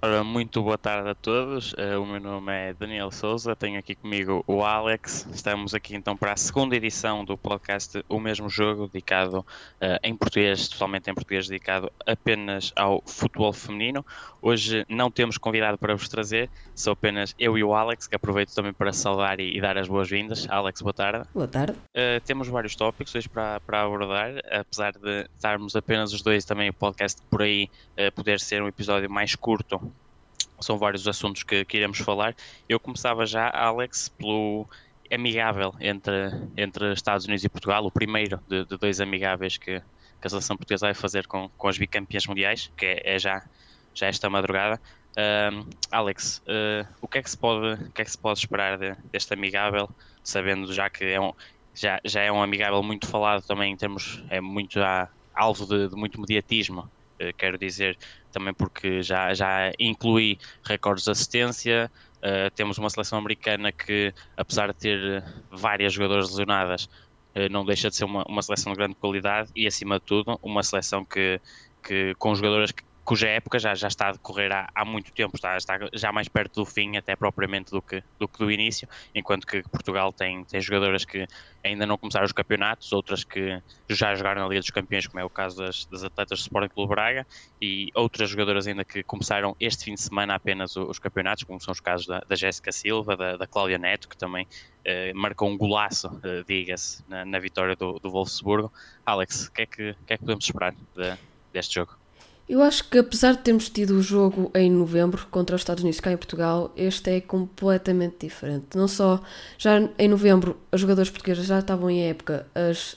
Ora, muito boa tarde a todos. Uh, o meu nome é Daniel Souza, tenho aqui comigo o Alex. Estamos aqui então para a segunda edição do podcast O Mesmo Jogo, dedicado uh, em português, totalmente em português, dedicado apenas ao futebol feminino. Hoje não temos convidado para vos trazer, sou apenas eu e o Alex, que aproveito também para saudar e, e dar as boas-vindas. Alex, boa tarde. Boa tarde. Uh, temos vários tópicos hoje para, para abordar, apesar de estarmos apenas os dois, também o podcast por aí poder ser um episódio mais curto são vários assuntos que, que iremos falar. Eu começava já, Alex, pelo amigável entre, entre Estados Unidos e Portugal, o primeiro de, de dois amigáveis que, que, a seleção portuguesa vai fazer com, com as bicampeãs mundiais, que é, é já, já esta madrugada. Uh, Alex, uh, o, que é que se pode, o que é que se pode esperar de, deste amigável, sabendo já que é um, já, já é um amigável muito falado também em termos, é muito já alvo de, de muito mediatismo quero dizer, também porque já, já inclui recordes de assistência. Uh, temos uma seleção americana que, apesar de ter várias jogadoras lesionadas, uh, não deixa de ser uma, uma seleção de grande qualidade e, acima de tudo, uma seleção que, que com jogadoras que cuja época já, já está a decorrer há, há muito tempo, está, está já mais perto do fim, até propriamente do que do, que do início, enquanto que Portugal tem, tem jogadoras que ainda não começaram os campeonatos, outras que já jogaram na Liga dos Campeões, como é o caso das, das atletas do Sporting Clube Braga, e outras jogadoras ainda que começaram este fim de semana apenas os, os campeonatos, como são os casos da, da Jéssica Silva, da, da Cláudia Neto, que também eh, marcou um golaço, eh, diga-se, na, na, vitória do, do Wolfsburgo. Alex, o que, é que, que, é que podemos esperar de, deste jogo? Eu acho que apesar de termos tido o jogo em novembro contra os Estados Unidos cá em Portugal, este é completamente diferente. Não só já em novembro os jogadores portugueses já estavam em época, as,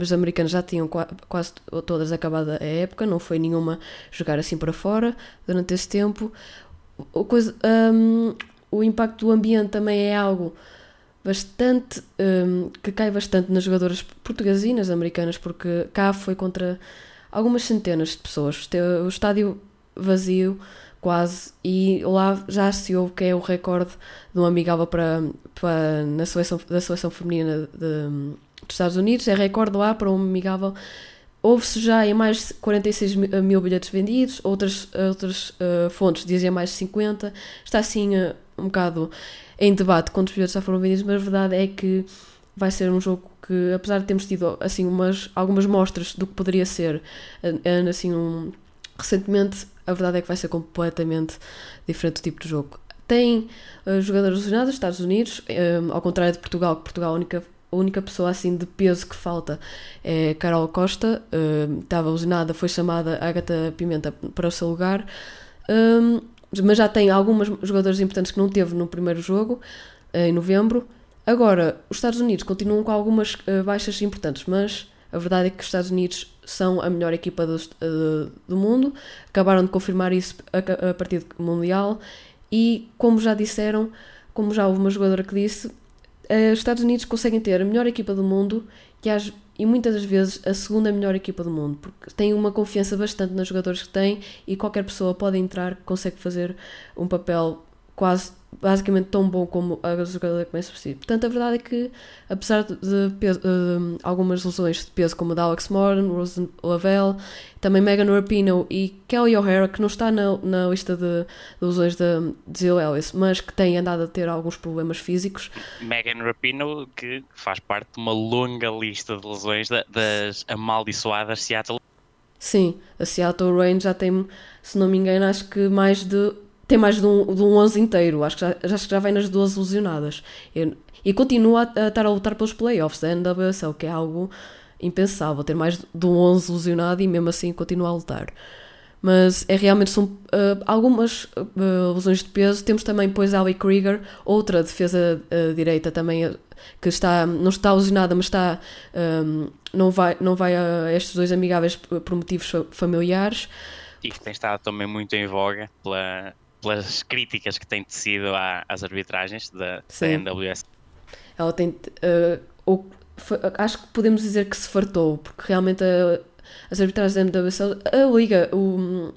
as americanas já tinham quase todas acabado a época, não foi nenhuma jogar assim para fora durante esse tempo. O, coisa, um, o impacto do ambiente também é algo bastante um, que cai bastante nas jogadoras portuguesas e nas americanas, porque cá foi contra algumas centenas de pessoas. O estádio vazio, quase, e lá já se ouve que é o recorde de um amigável para, para, na seleção, da seleção feminina de, dos Estados Unidos. É recorde lá para um amigável. Houve-se já em mais de 46 mil bilhetes vendidos, outras, outras uh, fontes dizem mais de 50. Está assim uh, um bocado em debate quantos bilhetes já foram vendidos, mas a verdade é que vai ser um jogo que apesar de termos tido assim umas algumas mostras do que poderia ser assim um, recentemente a verdade é que vai ser completamente diferente do tipo de jogo. Tem uh, jogadores lesionados Estados Unidos um, ao contrário de Portugal que Portugal a única a única pessoa assim de peso que falta é Carol Costa uh, estava lesionada foi chamada Agatha Pimenta para o seu lugar um, mas já tem algumas jogadores importantes que não teve no primeiro jogo em novembro Agora, os Estados Unidos continuam com algumas uh, baixas importantes, mas a verdade é que os Estados Unidos são a melhor equipa do, uh, do mundo, acabaram de confirmar isso a, a partir do Mundial. E, como já disseram, como já houve uma jogadora que disse, uh, os Estados Unidos conseguem ter a melhor equipa do mundo e, e muitas das vezes a segunda melhor equipa do mundo, porque têm uma confiança bastante nos jogadores que têm e qualquer pessoa pode entrar que consegue fazer um papel quase basicamente tão bom como a jogadora começa a ser. Portanto, a verdade é que, apesar de, peso, uh, algumas lesões de peso, como a da Alex Moran, Rose Lavelle, também Megan Rapinoe e Kelly O'Hara, que não está na, na lista de, de lesões de, de Zill Ellis, mas que tem andado a ter alguns problemas físicos. Megan Rapinoe, que faz parte de uma longa lista de lesões da, das amaldiçoadas Seattle. Sim, a Seattle Rain já tem, se não me engano, acho que mais de tem mais de um, de um 11 inteiro. Acho que já, acho que já vem nas duas lesionadas. Eu, e continua a, a, estar a lutar pelos playoffs da NWSL, que é algo impensável. Ter mais de um 11 lesionado e mesmo assim continua a lutar. Mas é realmente são uh, algumas uh, lesões de peso. Temos também depois a Ali Krieger, outra defesa uh, direita também que está, não está lesionada, mas está, um, não vai, não vai a estes dois amigáveis por motivos familiares. E que tem estado também muito em voga pela, pelas críticas que tem tecido às arbitragens da, da NWS. Ela tem. Uh, ou, acho que podemos dizer que se fartou, porque realmente a, as arbitragens da NWS, a Liga, o,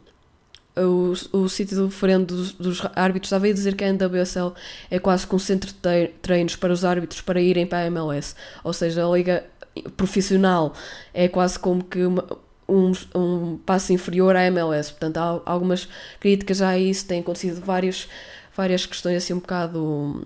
o, o sítio do referendo dos, dos, árbitros estava a dizer que a NWSL é quase que um centro de treinos para os árbitros para irem para a MLS. Ou seja, a Liga profissional é quase como que uma, um, um passo inferior à MLS. Portanto, há algumas críticas a isso, têm acontecido várias, várias questões assim um bocado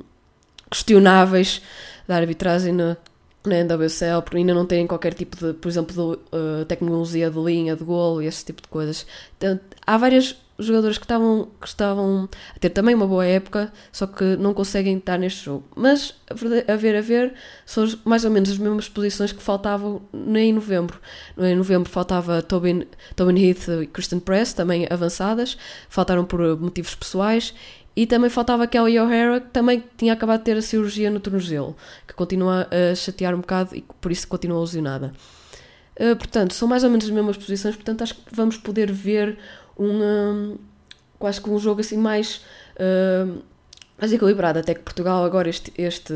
questionáveis da arbitragem na, na NWSL, porque ainda não têm qualquer tipo de, por exemplo, de uh, tecnologia de linha, de golo e esse tipo de coisas. Então, há várias jogadores que estavam, que estavam a ter também uma boa época, só que não conseguem estar neste jogo. Mas, a ver, a ver, são mais ou menos as mesmas posições que faltavam em novembro. Em novembro faltava Tobin, Tobin Heath e Kristen Press, também avançadas, faltaram por motivos pessoais. E também faltava Kelly O'Hara, que também tinha acabado de ter a cirurgia no tornozelo, que continua a chatear um bocado e por isso continua lesionada. Uh, portanto, são mais ou menos as mesmas posições, portanto acho que vamos poder ver um, quase que um jogo assim mais, uh, mais equilibrado, até que Portugal agora este, este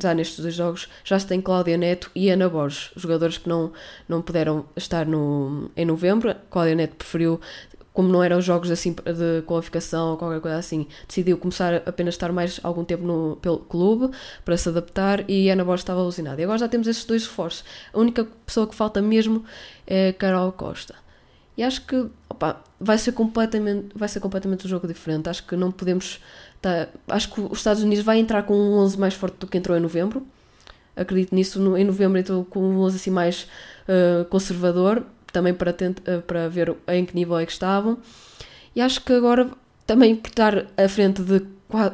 já nestes dois jogos já se tem Cláudia Neto e Ana Borges, jogadores que não, não puderam estar no, em novembro, Cláudia Neto preferiu como não eram jogos assim de qualificação ou qualquer coisa assim, decidiu começar apenas estar mais algum tempo no pelo clube para se adaptar e Ana Borges estava alucinada. E agora já temos estes dois reforços. A única pessoa que falta mesmo é Carol Costa. E acho que opa, vai ser completamente vai ser completamente um jogo diferente. Acho que não podemos tá, acho que os Estados Unidos vai entrar com um 11 mais forte do que entrou em novembro. Acredito nisso. No, em novembro entrou com um 11 assim mais uh, conservador, também para, uh, para ver em que nível é que estavam. E acho que agora também por estar à frente de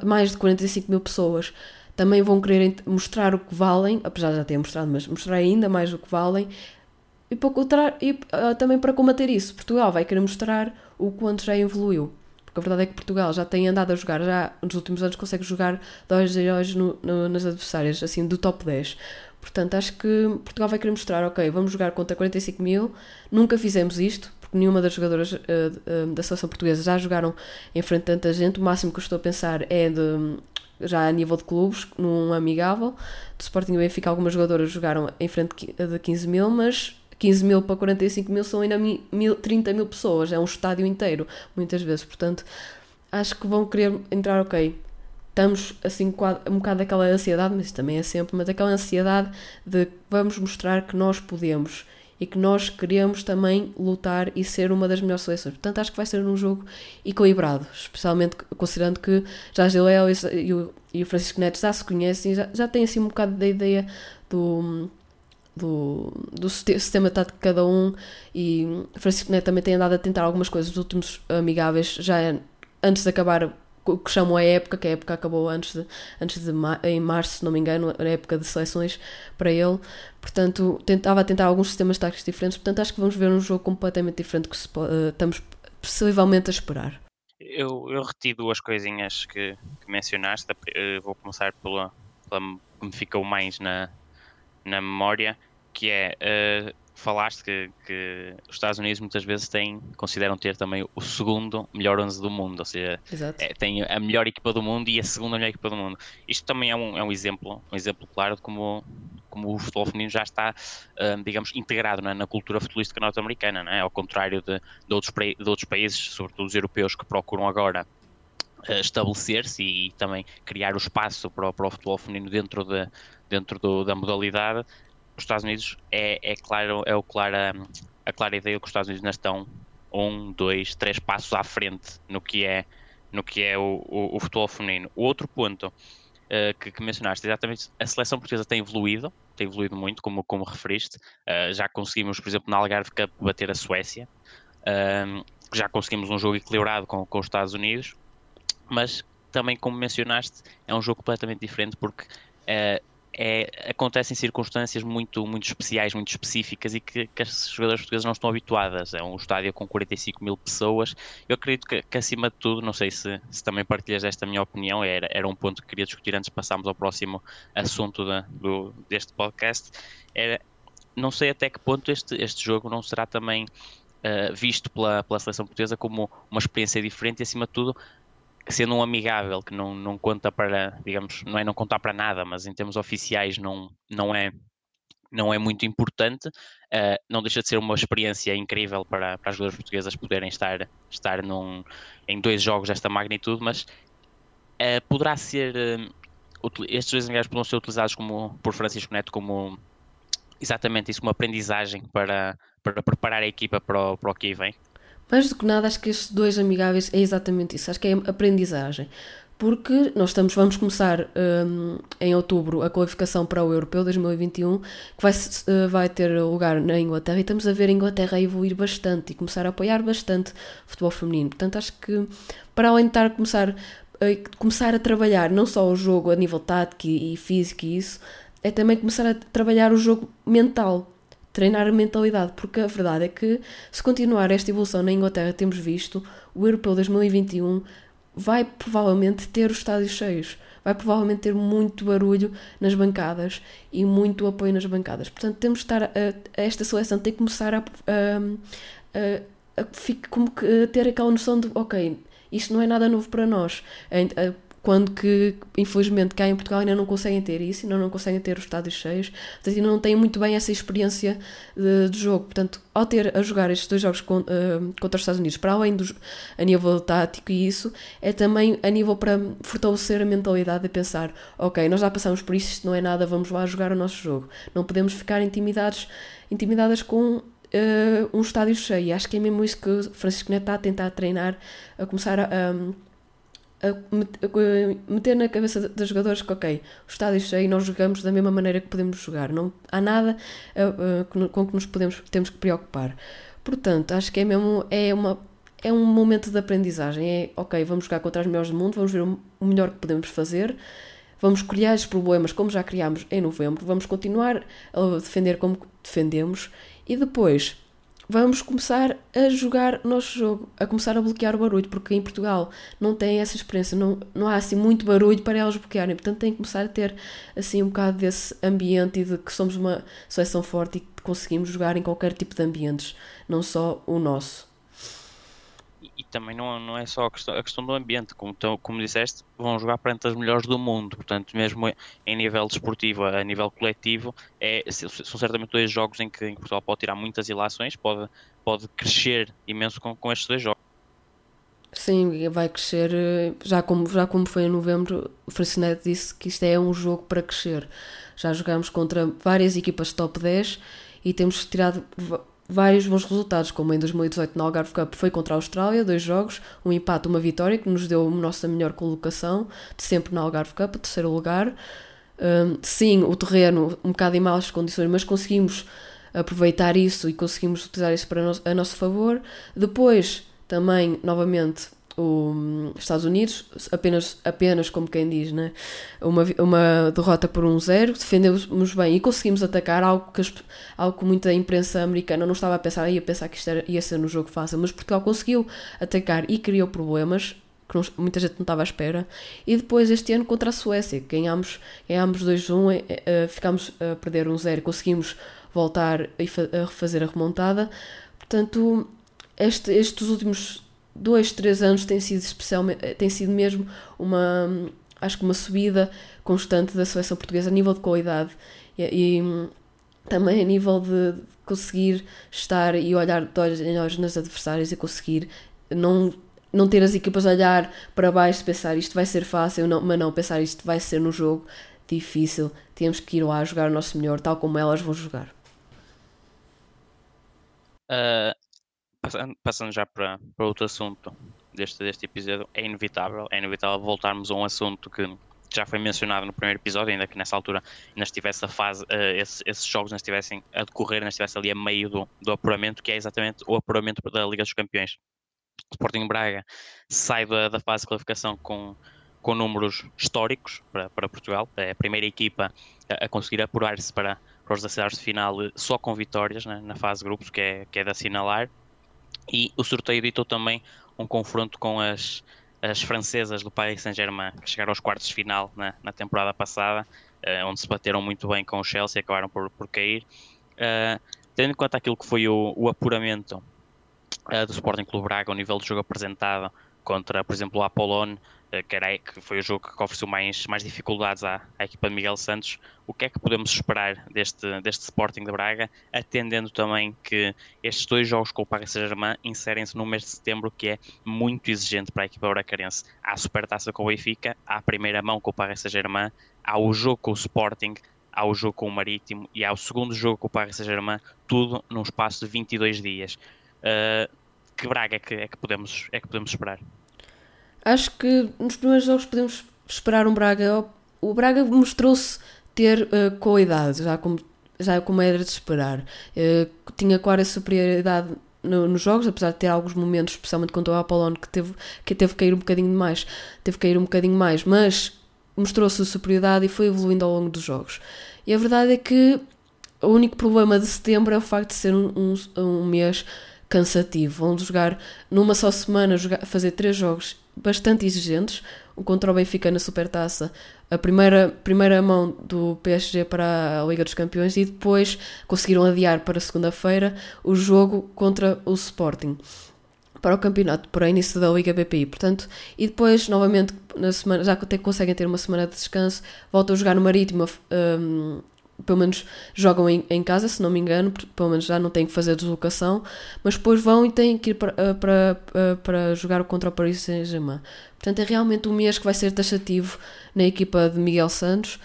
mais de 45 mil pessoas também vão querer mostrar o que valem, apesar de já terem mostrado, mas mostrar ainda mais o que valem e, para, e uh, também para combater isso, Portugal vai querer mostrar o quanto já evoluiu. Porque a verdade é que Portugal já tem andado a jogar, já nos últimos anos consegue jogar dois heróis no, no, nas adversárias, assim, do top 10. Portanto, acho que Portugal vai querer mostrar, ok, vamos jogar contra 45 mil, nunca fizemos isto, porque nenhuma das jogadoras uh, uh, da seleção portuguesa já jogaram em frente a tanta gente, o máximo que eu estou a pensar é de já a nível de clubes, num amigável. Do Sporting e Benfica, algumas jogadoras jogaram em frente de 15 mil, mas 15 mil para 45 mil são ainda mil, 30 mil pessoas, é um estádio inteiro, muitas vezes. Portanto, acho que vão querer entrar, ok. Estamos assim um bocado daquela ansiedade, mas também é sempre, mas aquela ansiedade de vamos mostrar que nós podemos e que nós queremos também lutar e ser uma das melhores seleções. Portanto, acho que vai ser um jogo equilibrado, especialmente considerando que já a Giléo e, o, Francisco Neto já se conhecem, já, já têm assim um bocado da ideia do do, do sistema tático de cada um e Francisco Neto também tem andado a tentar algumas coisas nos últimos amigáveis, já antes de acabar o que chamam a época, que a época acabou antes de, antes de em março, se não me engano, a época de seleções para ele. Portanto, tentava tentar alguns sistemas táticos diferentes. Portanto, acho que vamos ver um jogo completamente diferente que se, uh, estamos possivelmente a esperar. Eu, eu reti duas coisinhas que, que mencionaste. Uh, vou começar pela, pela que me ficou mais na, na memória, que é uh, falaste que, que, os Estados Unidos muitas vezes têm, consideram ter também o segundo melhor 11 do mundo, ou seja, é, tem a melhor equipa do mundo e a segunda melhor equipa do mundo. Isto também é um, é um exemplo, um exemplo claro de como, como o futebol feminino já está, uh, digamos, integrado na, na cultura futebolística norte-americana, é? ao contrário de, de, outros, de outros países, sobretudo os europeus, que procuram agora eh, estabelecer-se e, também criar o espaço para, para o futebol feminino dentro, de, dentro do, da modalidade, os Estados Unidos é, é claro, é o clara, a clara ideia que os Estados Unidos ainda estão um, dois, três passos à frente no que é, no que é o, o, o futebol feminino. O outro ponto uh, que, que, mencionaste, exatamente, a seleção portuguesa tem evoluído, tem evoluído muito, como, como referiste. Uh, já conseguimos, por exemplo, na Algarve Cup bater a Suécia. Uh, já conseguimos um jogo equilibrado com, com os Estados Unidos, mas também, como mencionaste, é um jogo completamente diferente porque é, acontecem circunstâncias muito, muito especiais, muito específicas e que, que as jogadoras portuguesas não estão habituadas. É um estádio com 45 mil pessoas. Eu acredito que, que acima de tudo, não sei se, se, também partilhas esta minha opinião, era, era um ponto que queria discutir antes de passarmos ao próximo assunto do, deste podcast. Era, não sei até que ponto este, este jogo não será também uh, visto pela, pela seleção portuguesa como uma experiência diferente e, acima de tudo, sendo um amigável que não, não conta para, digamos, não é não contar para nada, mas em termos oficiais não, não é não é muito importante, uh, não deixa de ser uma experiência incrível para, para as jogadoras portuguesas poderem estar, estar num, em dois jogos desta magnitude, mas uh, poderá ser, uh, estes dois amigáveis poderão ser utilizados como, por Francisco Neto como exatamente isso, uma aprendizagem para, para preparar a equipa para o, para o que vem? Mais do que nada, acho que estes dois amigáveis é exatamente isso. Acho que é aprendizagem. Porque nós estamos, vamos começar um, em outubro a qualificação para o Europeu 2021, que vai, uh, vai ter lugar na Inglaterra, e estamos a ver a Inglaterra evoluir bastante e começar a apoiar bastante o futebol feminino. Portanto, acho que para além de estar a começar, a, começar a trabalhar não só o jogo a nível tático e físico e isso, é também começar a trabalhar o jogo mental treinar a mentalidade, porque a verdade é que se continuar esta evolução na Inglaterra, temos visto, o Europeu 2021 vai provavelmente ter os estádios cheios, vai provavelmente ter muito barulho nas bancadas e muito apoio nas bancadas. Portanto, temos de estar a, a esta seleção tem que começar a, a, a, a, ter aquela noção de ok, isto não é nada novo para nós quando que, infelizmente, cá em Portugal ainda não conseguem ter isso, ainda não conseguem ter os estádios cheios, portanto, ainda não têm muito bem essa experiência de, de jogo. Portanto, ao ter a jogar estes dois jogos com, uh, contra os Estados Unidos, para além do a nível tático e isso, é também a nível para fortalecer a mentalidade de pensar, ok, nós já passamos por isso, isto não é nada, vamos lá jogar o nosso jogo. Não podemos ficar intimidados, intimidadas com Uh, um estádio cheio. Acho que é mesmo isso que o Francisco Neto está a tentar treinar, a começar a, a, a meter na cabeça dos jogadores que, ok, o estádio cheio nós jogamos da mesma maneira que podemos jogar. Não há nada com que nos podemos, temos que preocupar. Portanto, acho que é mesmo é uma, é um momento de aprendizagem. É, ok, vamos jogar contra os melhores do mundo, vamos ver o melhor que podemos fazer, vamos criar esses problemas como já criámos em novembro, vamos continuar a defender como defendemos e depois vamos começar a jogar nosso jogo, a começar a bloquear o barulho, porque em Portugal não tem essa experiência, não, não há assim muito barulho para elas bloquearem, portanto tem que começar a ter assim um bocado desse ambiente e de que somos uma seleção forte e que conseguimos jogar em qualquer tipo de ambientes, não só o nosso também não, não é só a questão, a questão do ambiente, como, como disseste, vão jogar perante as melhores do mundo, portanto, mesmo em nível desportivo, a nível coletivo, é, são certamente dois jogos em que, em que Portugal pode tirar muitas ilações, pode, pode crescer imenso com, com estes dois jogos. Sim, vai crescer, eh, já como, já como foi em novembro, o Francinetti disse que isto é um jogo para crescer. Já jogamos contra várias equipas top 10 e temos tirado vários bons resultados, como em 2018 na Algarve Cup foi contra a Austrália, dois jogos, um empate, uma vitória, que nos deu a nossa melhor colocação de sempre na Algarve Cup, terceiro lugar. Um, sim, o terreno um bocado em malas condições, mas conseguimos aproveitar isso e conseguimos utilizar isso para a nosso favor. Depois, também, novamente, os Estados Unidos, apenas, apenas como quem diz, né? uma, uma derrota por um zero, defendemos bem e conseguimos atacar algo que, algo que muita imprensa americana não estava a pensar, ia pensar que isto era, ia ser no jogo fácil, mas Portugal conseguiu atacar e criou problemas que não, muita gente não estava à espera. E depois este ano contra a Suécia, ganhámos, ganhámos 2-1, eh, eh, ficámos a perder 1-0, conseguimos voltar a refazer a remontada. Portanto, este, estes últimos dois, três anos tem sido especialmente, eh, tem sido mesmo uma, acho que uma subida constante da seleção portuguesa a nível de qualidade e, e também a nível de conseguir estar e olhar de olhos em olhos nas adversárias e conseguir não não ter as equipas a olhar para baixo pensar isto vai ser fácil, não, mas não pensar isto vai ser no jogo difícil, temos que ir lá jogar o nosso melhor, tal como elas vão jogar. Uh, passando, passando já para, para outro assunto deste, deste episódio, é inevitável, é inevitável voltarmos a um assunto que já foi mencionado no primeiro episódio, ainda que nessa altura ainda estivesse a fase, uh, esse, esses jogos não estivessem a decorrer, não estivesse ali a meio do, do apuramento, que é exatamente o apuramento da Liga dos Campeões. O Sporting Braga sai da, da fase de qualificação com, com números históricos para, para Portugal, é a primeira equipa a, a conseguir apurar-se para, para os 16 de final só com vitórias né, na fase de grupos, que é, que é de assinalar. E o sorteio ditou também um confronto com as, as francesas do Paris Saint-Germain, que chegaram aos quartos de final na, na temporada passada, uh, onde se bateram muito bem com o Chelsea e acabaram por, por cair. Uh, tendo em conta aquilo que foi o, o apuramento uh, do Sporting Clube Braga, o nível de jogo apresentado contra, por exemplo, o Apollon, eh, que foi o jogo que ofereceu mais, mais dificuldades à, à, equipa de Miguel Santos. O que é que podemos esperar deste, deste Sporting de Braga, atendendo também que estes dois jogos com o Paris Saint-Germain inserem-se no mês de setembro, que é muito exigente para a equipa bracarense. Há a Supertaça com o Benfica, há a primeira mão com o Paris Saint-Germain, há o jogo com o Sporting, há o jogo com o Marítimo e há o segundo jogo com o Paris Saint-Germain, tudo num espaço de 22 dias. Uh, que Braga é que, é, que podemos, é que podemos esperar? Acho que nos primeiros jogos podemos esperar um Braga. O Braga mostrou-se ter uh, qualidade, já como, já como era de esperar. Uh, tinha quase a superioridade no, nos jogos, apesar de ter alguns momentos, especialmente contra o Apollon, que teve que teve cair um bocadinho mais, teve que cair um bocadinho mais, mas mostrou-se superioridade e foi evoluindo ao longo dos jogos. E a verdade é que o único problema de setembro é o facto de ser um, um, um mês cansativo. Vão jogar numa só semana, jogar, fazer três jogos bastante exigentes. O contra o Benfica na Supertaça, a primeira, primeira mão do PSG para a Liga dos Campeões e depois conseguiram adiar para segunda-feira o jogo contra o Sporting para o campeonato, para o início da Liga BPI. Portanto, e depois, novamente, na semana, já que até conseguem ter uma semana de descanso, voltam a jogar no Marítimo um, pelo menos jogam em, em, casa, se não me engano, pelo menos já não têm que fazer deslocação, mas depois vão e têm que ir para, eh, para, eh, para jogar contra o Paris Saint-Germain. Portanto, é realmente um mês que vai ser taxativo na equipa de Miguel Santos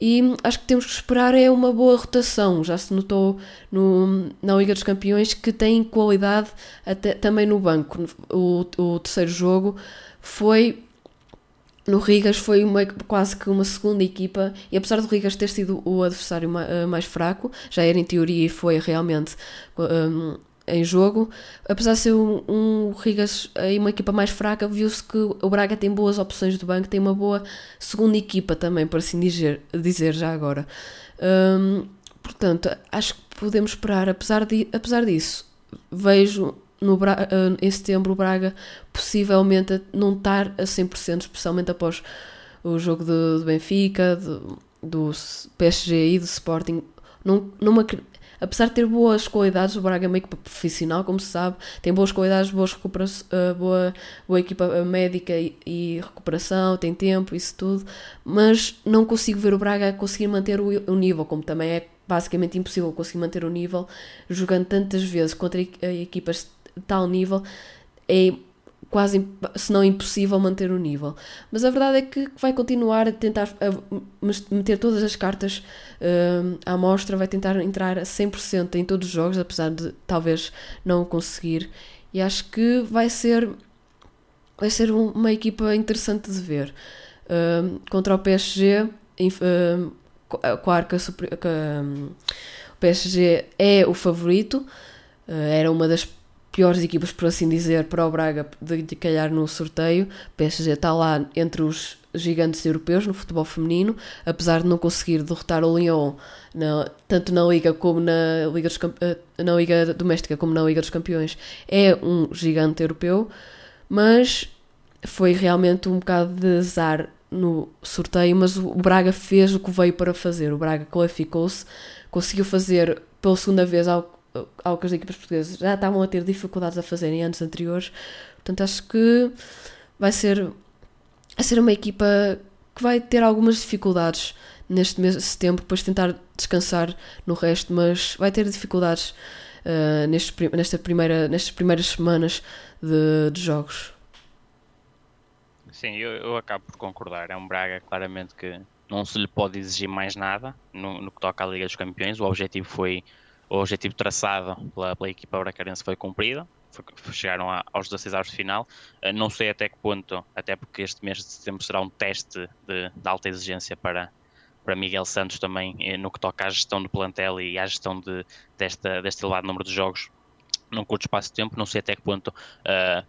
e acho que temos que esperar é uma boa rotação. Já se notou no, na Liga dos Campeões que tem qualidade até, também no banco. O, o terceiro jogo foi no Rigas foi uma, quase que uma segunda equipa, e apesar do Rigas ter sido o adversário eh, mais fraco, já era em teoria e foi realmente um, em jogo, apesar de ser um, um Rigas e uma equipa mais fraca, viu-se que o Braga tem boas opções do banco, tem uma boa segunda equipa também, por assim dizer, dizer já agora. Um, portanto, acho que podemos esperar, apesar, de, apesar disso, vejo no Braga, eh, em setembro o Braga possivelmente não estar a 100%, especialmente após o jogo do, Benfica, do, do PSG e do Sporting. Não, não apesar de ter boas qualidades, o Braga é uma equipa profissional, como se sabe, tem boas qualidades, boas uh, boa, boa equipa médica e, e, recuperação, tem tempo, isso tudo, mas não consigo ver o Braga conseguir manter o, o nível, como também é basicamente impossível conseguir manter o nível jogando tantas vezes contra equipas tal nível, é quase, se não impossível, manter o nível. Mas a verdade é que vai continuar a tentar a meter todas as cartas uh, à mostra, vai tentar entrar a 100% em todos os jogos, apesar de talvez não conseguir. E acho que vai ser, vai ser uma equipa interessante de ver. Uh, contra o PSG, uh, que, a, que um, o PSG é o favorito, era uma das piores equipas, por assim dizer, para o Braga de, de calhar no sorteio. PSG está lá entre os gigantes europeus no futebol feminino, apesar de não conseguir derrotar o Lyon na, tanto na Liga como na Liga, dos, eh, na Liga Doméstica como na Liga dos Campeões. É um gigante europeu, mas foi realmente um bocado de azar no sorteio, mas o Braga fez o que veio para fazer. O Braga qualificou-se, conseguiu fazer pela segunda vez algo algo que as equipas portuguesas já estavam a ter dificuldades a fazer em anos anteriores. Portanto, acho que vai ser, vai ser uma equipa que vai ter algumas dificuldades neste mês setembro, depois tentar descansar no resto, mas vai ter dificuldades uh, neste, nesta primeira, nestas primeiras semanas de, de jogos. Sim, eu, eu, acabo por concordar. É um Braga claramente que não se lhe pode exigir mais nada no, no que toca à Liga dos Campeões. O objetivo foi o objetivo traçado pela, pela equipa bracarense foi cumprido, foi, chegaram a, aos 16 anos de final. Uh, não sei até que ponto, até porque este mês de setembro será um teste de, de alta exigência para, para Miguel Santos também, eh, no que toca à gestão do plantel e à gestão de, desta, deste elevado número de jogos num curto espaço de tempo. Não sei até que ponto. Uh,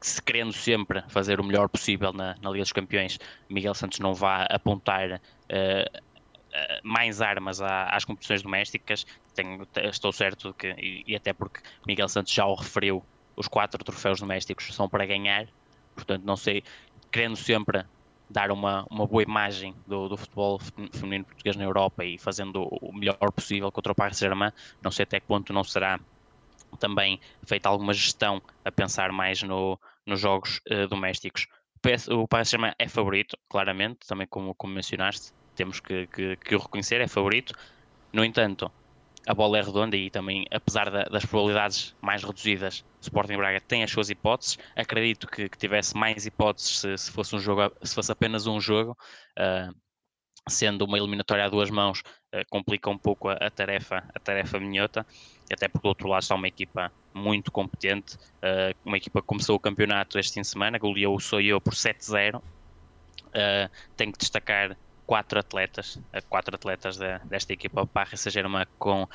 se querendo sempre fazer o melhor possível na, na Liga dos Campeões, Miguel Santos não vá apontar uh, mais armas às competições domésticas. Tenho, estou certo que, e, e, até porque Miguel Santos já o referiu, os quatro troféus domésticos são para ganhar, portanto, não sei, querendo sempre dar uma, uma boa imagem do, do futebol feminino português na Europa e fazendo o melhor possível contra o Paris Saint-Germain, não sei até que ponto não será também feita alguma gestão a pensar mais no, nos jogos uh, domésticos. O Paris Saint-Germain é favorito, claramente, também como, como mencionaste, temos que, que, que o reconhecer, é favorito. No entanto, a bola é redonda e também, apesar da, das probabilidades mais reduzidas, o Sporting Braga tem as suas hipóteses. Acredito que, que tivesse mais hipóteses se, se, fosse um jogo, se fosse apenas um jogo. Uh, sendo uma eliminatória a duas mãos, uh, complica um pouco a, a, tarefa, a tarefa minhota, até porque do outro lado está uma equipa muito competente, uh, uma equipa que começou o campeonato este fim de semana, goleou o Soyo por 7-0. Uh, tenho que destacar quatro atletas, quatro atletas de, desta equipa Paris Saint-Germain com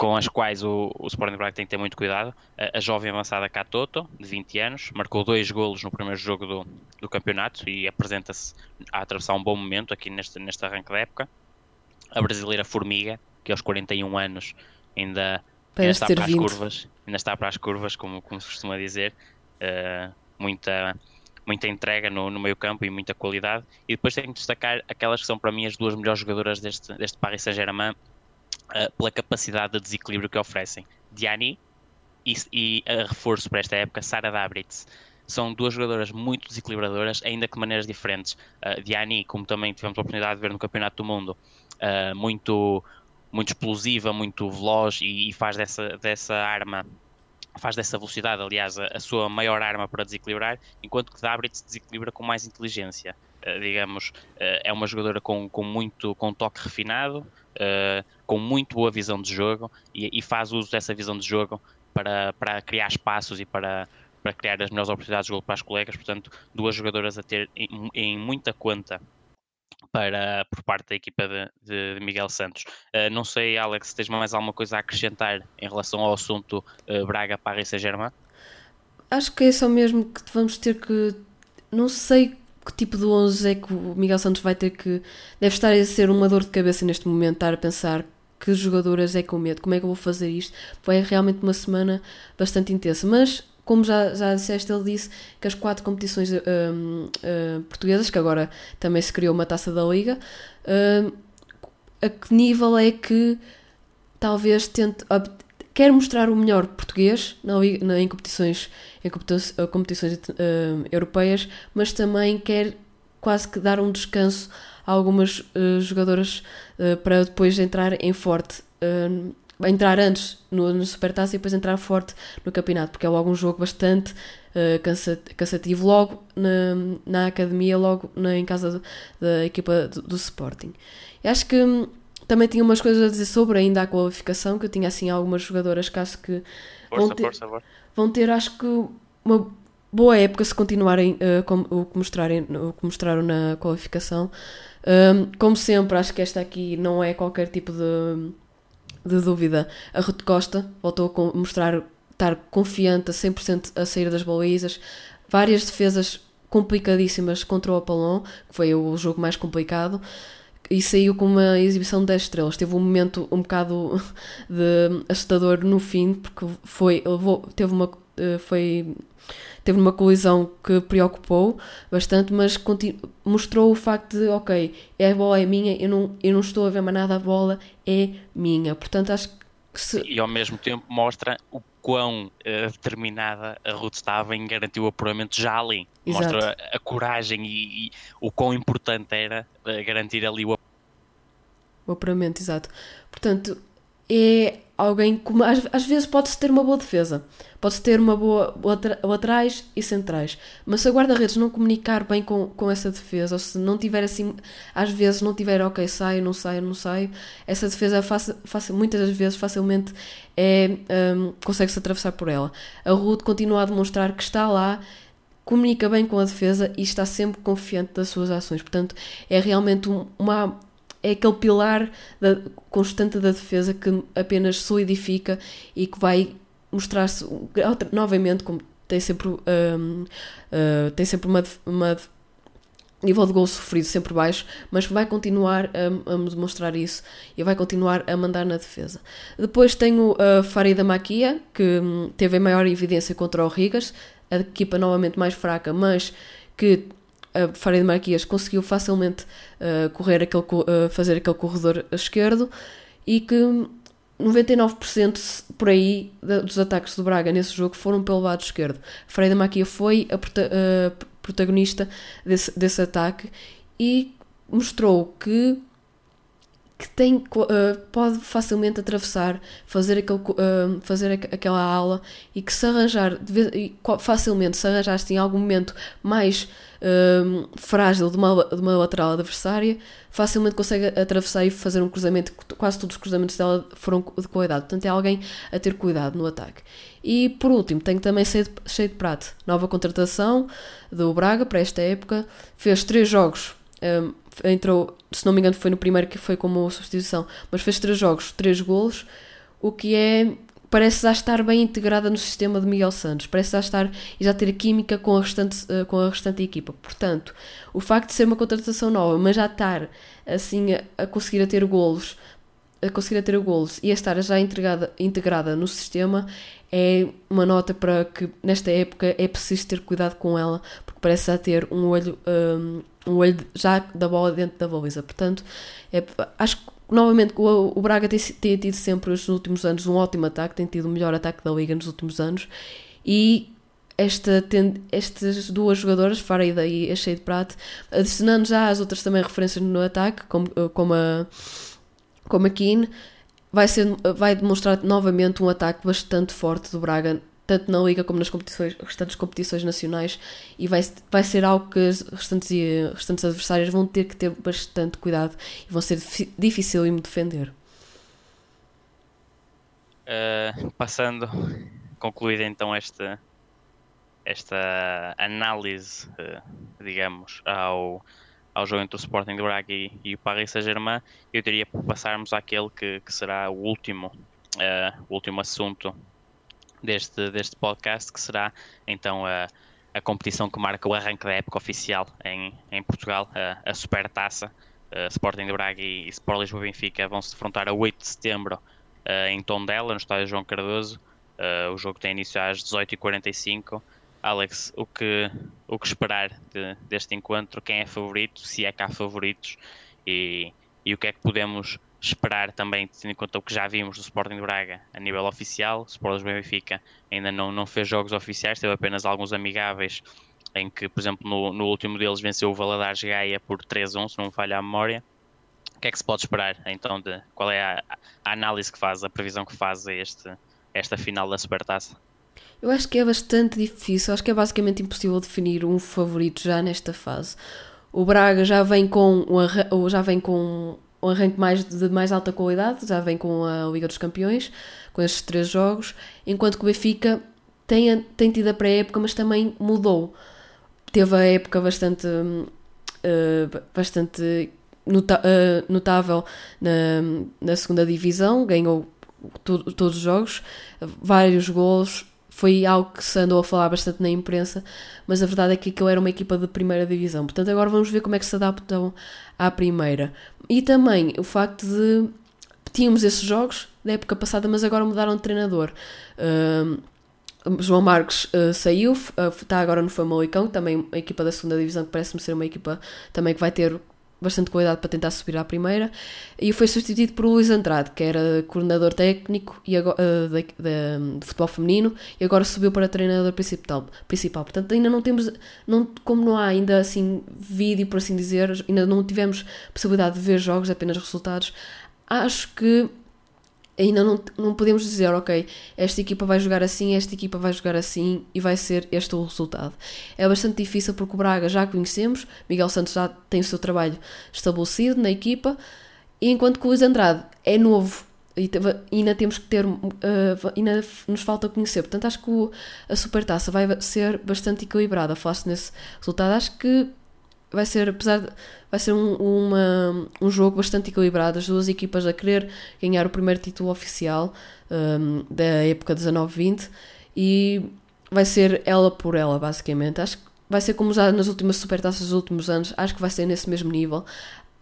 com as quais o, o Sporting Braga tem que ter muito cuidado. A, a, jovem avançada Katoto, de 20 anos, marcou dois golos no primeiro jogo do, do campeonato e apresenta-se a atravessar um bom momento aqui neste, neste arranque da época. A brasileira Formiga, que aos 41 anos ainda, ainda está para as curvas, ainda está para as curvas, como, como se costuma dizer. Uh, muita, muita entrega no, no meio campo e muita qualidade. E depois tenho que destacar aquelas que são para mim as duas melhores jogadoras deste, deste Paris Saint-Germain, uh, pela capacidade de desequilíbrio que oferecem. Diani e, e a reforço para esta época, Sara Dabritz. São duas jogadoras muito desequilibradoras, ainda que de maneiras diferentes. Uh, Diani, como também tivemos a oportunidade de ver no Campeonato do Mundo, uh, muito, muito explosiva, muito veloz e, e, faz dessa, dessa arma, faz dessa velocidade, aliás, a, a sua maior arma para desequilibrar, enquanto que Dabritz desequilibra com mais inteligência. Uh, digamos, uh, é uma jogadora com, com muito com toque refinado, uh, com muito boa visão de jogo e, e, faz uso dessa visão de jogo para, para criar espaços e para, para criar as melhores oportunidades de jogo para as colegas. Portanto, duas jogadoras a ter em, em muita conta para, por parte da equipa de, de Miguel Santos. Uh, não sei, Alex, se tens mais alguma coisa a acrescentar em relação ao assunto uh, Braga-Paris Saint-Germain? Acho que é só mesmo que vamos ter que. Não sei que tipo de 11 é que o Miguel Santos vai ter que. Deve estar a ser uma dor de cabeça neste momento, estar a pensar que jogadoras é com medo, como é que eu vou fazer isto. Foi realmente uma semana bastante intensa, mas como já, já disseste, ele disse que as quatro competições uh, portuguesas, que agora também se criou uma taça da Liga, uh, a que nível é que talvez tente quer mostrar o melhor português na, na, em competições, em competições uh, europeias, mas também quer quase que dar um descanso a algumas uh, jogadoras para depois entrar em forte. Entrar antes no, no Supertaça e depois entrar forte no campeonato, porque é logo um jogo bastante cansativo, logo na, na academia, logo na, em casa da equipa do, do Sporting. Eu acho que hum, também tinha umas coisas a dizer sobre ainda a qualificação, que eu tinha assim algumas jogadoras que acho que força, vão, ter, força, força. vão ter, acho que, uma boa época se continuarem uh, com, o, que mostrarem, o que mostraram na qualificação. Um, como sempre, acho que esta aqui não é qualquer tipo de, de dúvida. A Ruth Costa voltou a mostrar estar confiante a 100% a sair das balizas. Várias defesas complicadíssimas contra o Apolon, que foi o jogo mais complicado e saiu com uma exibição de 10 estrelas. Teve um momento um bocado de assustador no fim, porque foi, levou, teve uma. Eh, foi, teve uma colisão que preocupou bastante, mas mostrou o facto de, ok, a bola é minha, eu não, eu não estou a ver mais nada, a bola é minha. Portanto, acho que se... E ao mesmo tempo mostra o quão uh, determinada a Ruth estava em garantir o apuramento já ali. Exato. Mostra a, a coragem e, e, o quão importante era uh, garantir ali o o apuramento, exato. Portanto, é alguém que às, às vezes pode-se ter uma boa defesa, pode-se ter uma boa laterais e centrais, mas se a guarda-redes não comunicar bem com, com essa defesa, ou se não tiver assim, às vezes não tiver ok, saio, não saio, não saio, essa defesa fácil, fácil, muitas das vezes facilmente é, um, consegue-se atravessar por ela. A Ruth continua a demonstrar que está lá comunica bem com a defesa e está sempre confiante das suas ações. Portanto, é realmente uma, é aquele pilar da, constante da defesa que apenas solidifica e que vai mostrar-se novamente como tem sempre, um, uh, tem sempre uma, uma nível de gol sofrido sempre baixo, mas vai continuar a, a, demonstrar isso e vai continuar a mandar na defesa. Depois tenho a Farida Maquia, que um, teve a maior evidência contra o Rigas, a equipa novamente mais fraca, mas que a Farid Marquias conseguiu facilmente uh, correr aquele, uh, fazer aquele corredor esquerdo e que 99% por aí dos ataques do Braga nesse jogo foram pelo lado esquerdo. Freida Maquia foi a prota uh, protagonista desse, desse ataque e mostrou que que tem, uh, pode facilmente atravessar, fazer, aquele, uh, fazer aquela aula e que se arranjar facilmente, se arranjar assim, em algum momento mais uh, frágil de uma, de uma lateral adversária, facilmente consegue atravessar e fazer um cruzamento. Quase todos os cruzamentos dela foram de qualidade. Portanto, é alguém a ter cuidado no ataque. E por último, tenho também cheio de, cheio de prato. Nova contratação do Braga para esta época. Fez três jogos um, entrou, se não me engano, foi no primeiro que foi como substituição, mas fez três jogos, três golos, o que é. Parece já estar bem integrada no sistema de Miguel Santos, parece já estar e já ter química com a, restante, eh, com a restante equipa. Portanto, o facto de ser uma contratação nova, mas já estar assim a, a conseguir a ter golos, a conseguir a ter golos e a estar já integrada, integrada no sistema é uma nota para que nesta época é preciso ter cuidado com ela, porque parece já ter um olho um, um olho já da bola dentro da baliza. Portanto, é, acho que novamente o, o Braga tem, tem, tido sempre nos últimos anos um ótimo ataque, tem tido o melhor ataque da Liga nos últimos anos e esta, tem, estas duas jogadoras, Farida e a Shea de Prato, adicionando já as outras também referências no ataque, como, como a, como a Keane, vai, ser, vai demonstrar novamente um ataque bastante forte do Braga tanto na Liga como nas competições, restantes competições nacionais, e vai, vai ser algo que os restantes, restantes adversários vão ter que ter bastante cuidado e vão ser difícil de defender. Uh, passando, concluída então esta, esta análise, uh, digamos, ao, ao jogo entre o Sporting do Braga e, e o Paris Saint-Germain, eu diria passarmos àquele que, que será o último, uh, o último assunto deste, deste podcast, que será então a, a competição que marca o arranque da época oficial em, em Portugal, a, a Supertaça. Uh, Sporting de Braga e, e Sport Lisboa Benfica vão se defrontar a 8 de setembro uh, em Tondela, no estádio João Cardoso. Uh, o jogo tem início às 18h45. Alex, o que, o que esperar de, deste encontro? Quem é favorito? Se é que há favoritos? E, e o que é que podemos esperar também, tendo em conta o que já vimos do Sporting de Braga a nível oficial. O Sporting de Benfica ainda não, não fez jogos oficiais, teve apenas alguns amigáveis, em que, por exemplo, no, no último deles venceu o Valadares Gaia por 3-1, se não me falha a memória. O que é que se pode esperar, então, de qual é a, a análise que faz, a previsão que faz a este, esta final da Supertaça? Eu acho que é bastante difícil, acho que é basicamente impossível definir um favorito já nesta fase. O Braga já vem com, já vem com um arranque mais, de mais alta qualidade, já vem com a Liga dos Campeões, com estes três jogos, enquanto que o Benfica tem, tem tido a pré-época, mas também mudou. Teve a época bastante, uh, bastante nota, uh, notável na, na segunda divisão, ganhou todos os jogos, vários gols, foi algo que se andou a falar bastante na imprensa, mas a verdade é que aquilo era uma equipa de primeira divisão. Portanto, agora vamos ver como é que se adaptam à primeira. E também o facto de tínhamos esses jogos da época passada, mas agora mudaram de treinador. Uh, João Marques uh, saiu, uh, está agora no Famalicão, também a equipa da segunda divisão que parece-me ser uma equipa também que vai ter bastante cuidado para tentar subir à primeira, e foi substituído por Luís Andrade, que era coordenador técnico e agora, uh, de, de, de, futebol feminino, e agora subiu para treinador principal. principal. Portanto, ainda não temos, não, como não há ainda assim vídeo, por assim dizer, ainda não tivemos possibilidade de ver jogos, apenas resultados, acho que ainda não, não podemos dizer, ok, esta equipa vai jogar assim, esta equipa vai jogar assim e vai ser este o resultado. É bastante difícil porque o Braga já conhecemos, Miguel Santos já tem o seu trabalho estabelecido na equipa, enquanto que o Luís Andrade é novo e ainda temos que ter, uh, ainda nos falta conhecer. Portanto, acho que o, a Supertaça vai ser bastante equilibrada. Falaste nesse resultado, acho que vai ser, apesar de, vai ser um, uma, um jogo bastante equilibrado, as duas equipas a querer ganhar o primeiro título oficial um, da época 19-20 e vai ser ela por ela, basicamente. Acho que vai ser como já nas últimas supertaças dos últimos anos, acho que vai ser nesse mesmo nível.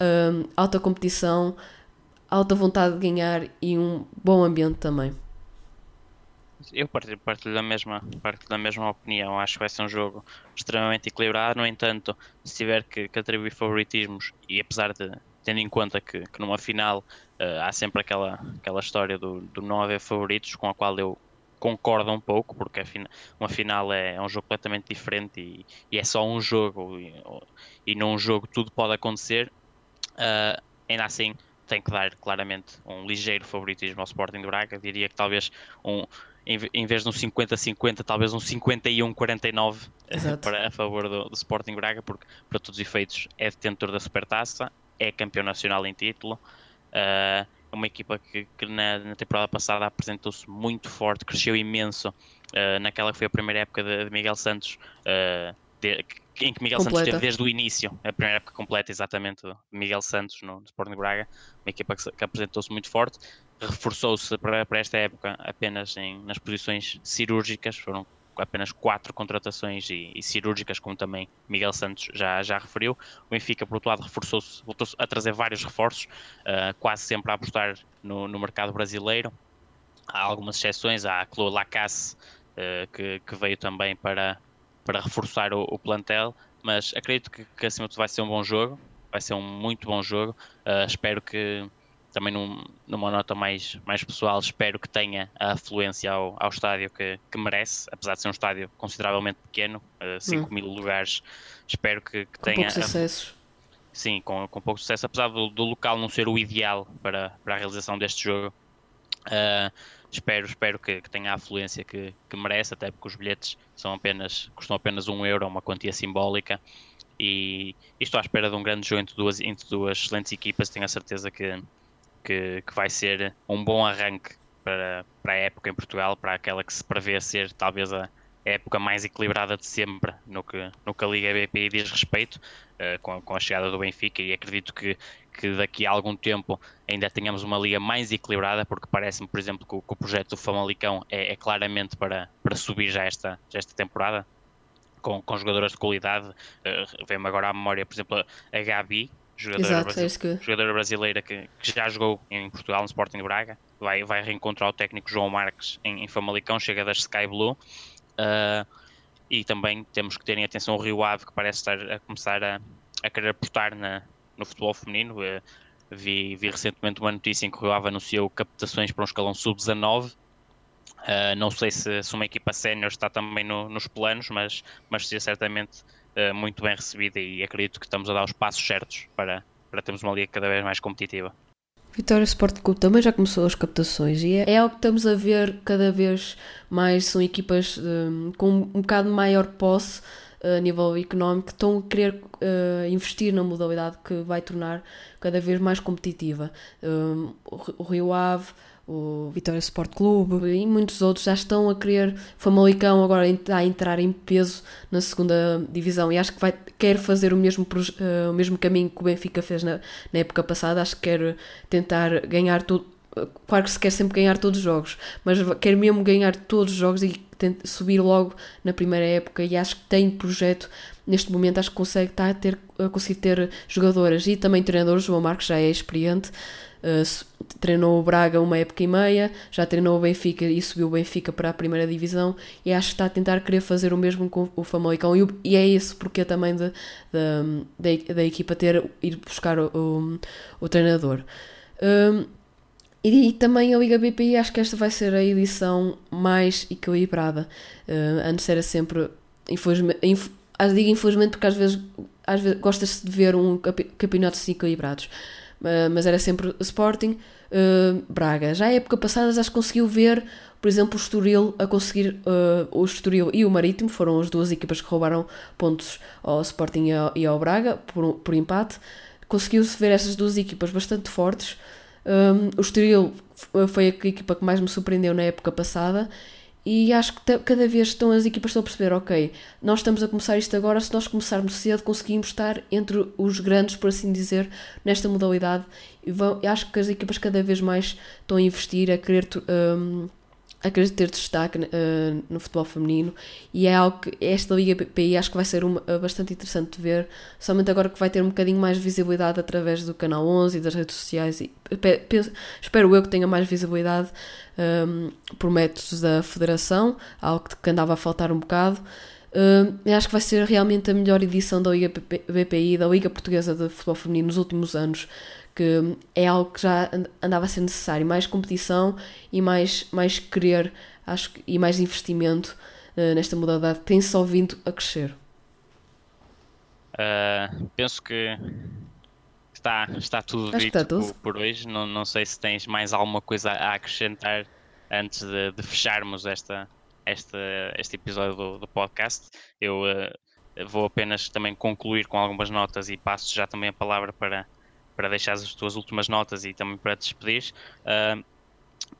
Um, alta competição, alta vontade de ganhar e um bom ambiente também. Eu partilho, partilho, da mesma, partilho da mesma opinião. Acho que vai ser um jogo extremamente equilibrado. No entanto, se tiver que, que atribuir favoritismos, e apesar de tendo em conta que, que numa final uh, há sempre aquela, aquela história do, do não haver favoritos, com a qual eu concordo um pouco, porque uma final é, é um jogo completamente diferente e, e, é só um jogo, e, e num jogo tudo pode acontecer. Uh, ainda assim, tem que dar claramente um ligeiro favoritismo ao Sporting de Braga. Diria que talvez um, em vez de um 50-50, talvez um 51-49 para a favor do, do, Sporting Braga, porque para todos os efeitos é detentor da Supertaça, é campeão nacional em título. Uh, é uma equipa que, que na, na, temporada passada apresentou-se muito forte, cresceu imenso uh, naquela que foi a primeira época de, de Miguel Santos. Uh, de, em que Miguel completa. Santos esteve desde o início, a primeira época completa exatamente de Miguel Santos no, no Sporting Braga, uma equipa que, que apresentou-se muito forte, reforçou-se para, para, esta época apenas em, nas posições cirúrgicas, foram apenas quatro contratações e, e, cirúrgicas, como também Miguel Santos já, já referiu. O Benfica, por outro lado, reforçou-se, voltou a trazer vários reforços, uh, quase sempre a apostar no, no, mercado brasileiro. Há algumas exceções, há a Chloe Lacasse, uh, que, que veio também para, para reforçar o, o plantel, mas acredito que, que, acima de tudo vai ser um bom jogo, vai ser um muito bom jogo. Uh, espero que também num, numa nota mais, mais pessoal, espero que tenha a afluência ao, ao estádio que, que merece, apesar de ser um estádio consideravelmente pequeno, uh, 5 hum. mil lugares, espero que, que com tenha. Poucos acessos. Sim, com, com pouco sucesso, apesar do, do local não ser o ideal para, para a realização deste jogo. Uh, espero, espero que, que, tenha a afluência que, que merece, até porque os bilhetes são apenas, custam apenas um euro, uma quantia simbólica. E, e estou à espera de um grande jogo entre duas, entre duas excelentes equipas. Tenho a certeza que, que, que vai ser um bom arranque para, para a época em Portugal, para aquela que se prevê ser talvez a época mais equilibrada de sempre no que, no que a Liga BPI diz respeito, uh, com, com a chegada do Benfica, e acredito que que daqui a algum tempo ainda tenhamos uma liga mais equilibrada, porque parece-me, por exemplo, que o, que o, projeto do Famalicão é, é, claramente para, para subir já esta, já esta temporada, com, com jogadoras de qualidade. Uh, Vem-me agora à memória, por exemplo, a Gabi, jogadora, Exato, é que... jogadora brasileira que, que, já jogou em Portugal, no Sporting Braga, vai, vai reencontrar o técnico João Marques em, em Famalicão, chega das Sky Blue. Uh, e também temos que terem atenção ao Rio Ave, que parece estar a começar a, a querer apostar na, no futebol feminino. Uh, vi, vi recentemente uma notícia em que o Rio Ave anunciou captações para um escalão sub-19. Uh, não sei se, se uma equipa sénior está também no, nos planos, mas, mas seria certamente uh, muito bem recebida e acredito que estamos a dar os passos certos para, para termos uma liga cada vez mais competitiva. Vitória Sport Clube também já começou as captações e é, é algo que estamos a ver cada vez mais. São equipas um, com um bocado maior posse a nível económico que estão a querer uh, investir na modalidade que vai tornar cada vez mais competitiva. Um, o Rio Ave, o Vitória Sport Clube e muitos outros já estão a querer. Famalicão agora a entrar em peso na segunda divisão e acho que vai, quer fazer o mesmo, uh, o mesmo caminho que o Benfica fez na, na época passada. Acho que quer tentar ganhar tudo. Claro que se quer sempre ganhar todos os jogos, mas quer mesmo ganhar todos os jogos e subir logo na primeira época e acho que tem projeto neste momento acho que consegue estar a, ter, conseguir ter jogadoras e também treinadores, o João Marcos já é experiente uh, treinou o Braga uma época e meia, já treinou o Benfica e subiu o Benfica para a primeira divisão e acho que está a tentar querer fazer o mesmo com o Famalicão e, e é isso porque também de, de, da, da equipa ter ir buscar o, o, o treinador. Um, e, e, também a Liga BPI, acho que esta vai ser a edição mais equilibrada. Uh, antes era sempre, infelizmente, inf, digo infelizmente porque às vezes, às vezes gosta-se de ver um campeonatos equilibrados, uh, mas era sempre Sporting, uh, Braga. Já a época passada já se conseguiu ver, por exemplo, o Estoril a conseguir, o Estoril e o Marítimo foram as duas equipas que roubaram pontos ao Sporting e ao, e ao Braga por, por empate. Conseguiu-se ver essas duas equipas bastante fortes um, o Estoril foi a equipa que mais me surpreendeu na época passada e acho que cada vez estão as equipas estão a perceber, ok, nós estamos a começar isto agora, se nós começarmos cedo conseguimos estar entre os grandes, por assim dizer, nesta modalidade e vão, acho que as equipas cada vez mais estão a investir, a querer um, a querer ter destaque uh, no futebol feminino e é algo que esta Liga PI acho que vai ser uma, uh, bastante interessante de ver, somente agora que vai ter um bocadinho mais visibilidade através do canal 11 e das redes sociais e penso, espero eu que tenha mais visibilidade um, por métodos da Federação, algo que andava a faltar um bocado. Uh, acho que vai ser realmente a melhor edição da Liga BPI, da Liga Portuguesa de Futebol Feminino nos últimos anos que é algo que já andava a ser necessário, mais competição e mais, mais querer acho, e mais investimento uh, nesta modalidade tem só vindo a crescer. Uh, penso que está, está tudo Acho dito tudo. Por, por, hoje. Não, não sei se tens mais alguma coisa a acrescentar antes de, de fecharmos esta, esta, este episódio do, do podcast. Eu uh, vou apenas também concluir com algumas notas e passo já também a palavra para, para deixar as tuas últimas notas e também para te despedir. Uh,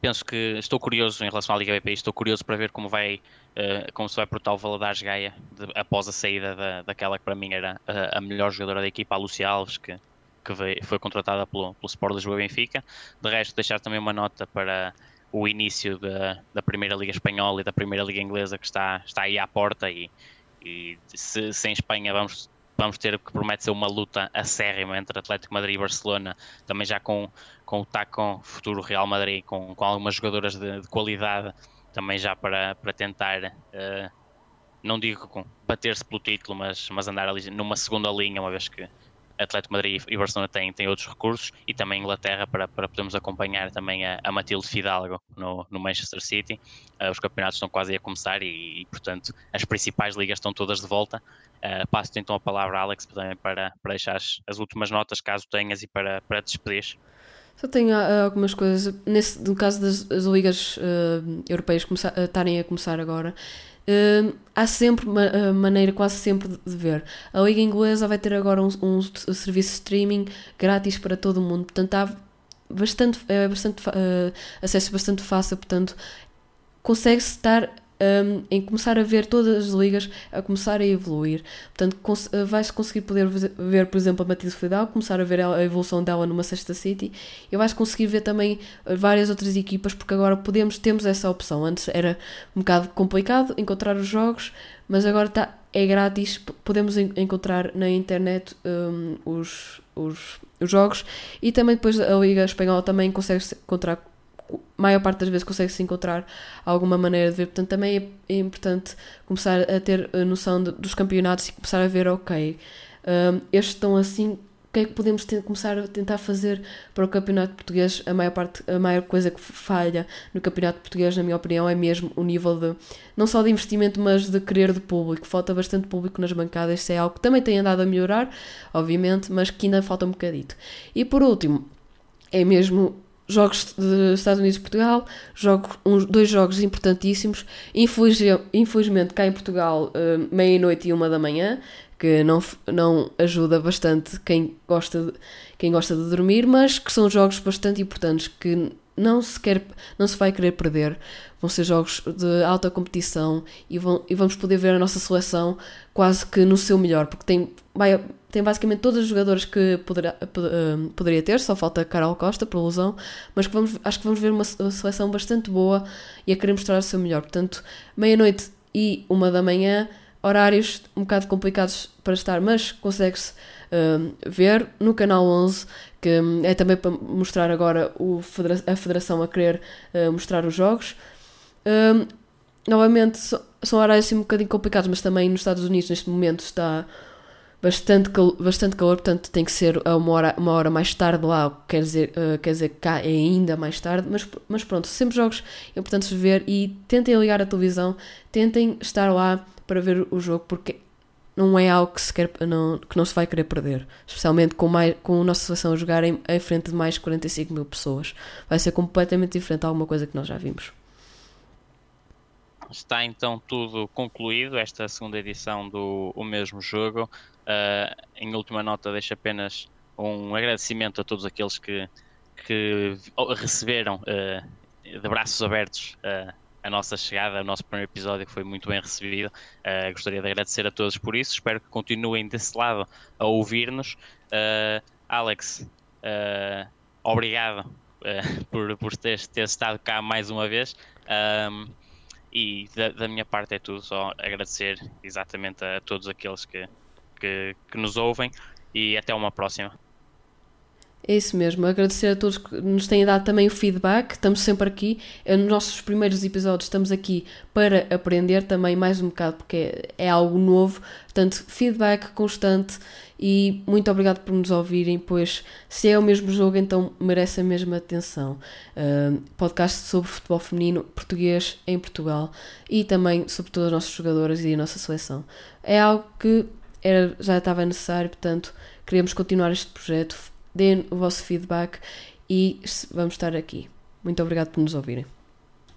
penso que estou curioso em relação à Liga BPI, estou curioso para ver como vai uh, como se vai portar o Valadares Gaia de, após a saída da, daquela que para mim era a, a melhor jogadora da equipa, a Lucia Alves, que, que veio, foi contratada pelo, pelo Sport Lisboa Benfica. De resto, deixar também uma nota para o início da, da Primeira Liga Espanhola e da Primeira Liga Inglesa que está, está aí à porta e, e se, se em Espanha vamos vamos ter que promete ser uma luta acérrima entre Atlético Madrid e Barcelona, também já com, com o TACON futuro Real Madrid, com, com algumas jogadoras de, de qualidade, também já para, para tentar, uh, não digo bater-se pelo título, mas, mas andar ali numa segunda linha, uma vez que Atlético Madrid e Barcelona têm, têm outros recursos e também Inglaterra para, para podermos acompanhar também a, a Matilde Fidalgo no, no Manchester City. Uh, os campeonatos estão quase a começar e, e, portanto, as principais ligas estão todas de volta. Uh, Passo-te então a palavra, Alex, também para, para deixar as, as últimas notas, caso tenhas, e para, para despedir. Só tenho uh, algumas coisas. Nesse, no caso das, ligas uh, europeias estarem a começar agora, Uh, há sempre uma maneira quase sempre de, de, ver. A Liga Inglesa vai ter agora um, um, serviço de streaming grátis para todo o mundo, portanto há bastante, é bastante uh, acesso bastante fácil, portanto consegue-se estar um, em começar a ver todas as ligas a começar a evoluir. Portanto, eh, vais conseguir poder ver, por exemplo, a Matilde Fidal, começar a ver a evolução dela numa Sexta City e vais conseguir ver também eh, várias outras equipas, porque agora podemos, temos essa opção. Antes era um bocado complicado encontrar os jogos, mas agora tá, é grátis, podemos encontrar na internet um, os, os, os jogos e também depois a Liga Espanhola também consegue encontrar maior parte das vezes consegue-se encontrar alguma maneira de ver. Portanto, também é, importante começar a ter a noção de, dos campeonatos e começar a ver, ok, um, estes estão assim, o que é que podemos ter, começar a tentar fazer para o campeonato português? A maior, parte, a maior coisa que falha no campeonato português, na minha opinião, é mesmo o nível de, não só de investimento, mas de querer de público. Falta bastante público nas bancadas, isso é algo que também tem andado a melhorar, obviamente, mas que ainda falta um bocadito. E por último, é mesmo jogos de Estados Unidos e Portugal, jogo, uns, dois jogos importantíssimos. Infeliz, infelizmente, cá em Portugal, uh, meia-noite e uma da manhã, que não, não ajuda bastante quem gosta, de, quem gosta de dormir, mas que são jogos bastante importantes que não se, quer, não se vai querer perder. Vão ser jogos de alta competição e, vão, e vamos poder ver a nossa seleção quase que no seu melhor, porque tem, vai, tem basicamente todos os jogadores que poderá, uh, poderia ter, só falta Carol Costa por ilusão, mas que vamos, acho que vamos ver uma seleção bastante boa e a querer mostrar o seu melhor. Portanto, meia-noite e uma da manhã, horários um bocado complicados para estar, mas consegue-se uh, ver no canal 11, que um, é também para mostrar agora o a federação a querer uh, mostrar os jogos. Um, novamente, so, são horários assim um bocadinho complicados, mas também nos Estados Unidos neste momento está bastante, cal bastante calor, portanto tem que ser a uma hora, uma hora mais tarde lá, quer dizer, uh, quer dizer que cá é ainda mais tarde, mas, mas pronto, sempre jogos importantes de ver e tentem ligar a televisão, tentem estar lá para ver o jogo, porque não é algo que, se quer, não, que não se vai querer perder, especialmente com, mais, com a nossa seleção a jogar em, em frente de mais de 45 mil pessoas. Vai ser completamente diferente de alguma coisa que nós já vimos. Está então tudo concluído, esta segunda edição do O Mesmo Jogo. Uh, em última nota, deixo apenas um agradecimento a todos aqueles que, que receberam uh, de braços abertos uh, a nossa chegada, o nosso primeiro episódio que foi muito bem recebido. gostaria de agradecer a todos por isso. Espero que continuem desse lado a ouvir-nos. Alex, obrigado por, por ter, ter estado cá mais uma vez. E da, da, minha parte é tudo, só agradecer exatamente a todos aqueles que, que, que nos ouvem e até uma próxima. É isso mesmo, agradecer a todos que nos têm dado também o feedback, estamos sempre aqui, é, nos nossos primeiros episódios estamos aqui para aprender também mais um bocado, porque é, algo novo, portanto, feedback constante e muito obrigado por nos ouvirem, pois se é o mesmo jogo, então merece a mesma atenção. Uh, podcast sobre futebol feminino português em Portugal e também sobre todas as nossas jogadoras e a nossa seleção. É algo que era, já estava necessário, portanto, queremos continuar este projeto deem o vosso feedback e vamos estar aqui. Muito obrigado por nos ouvirem.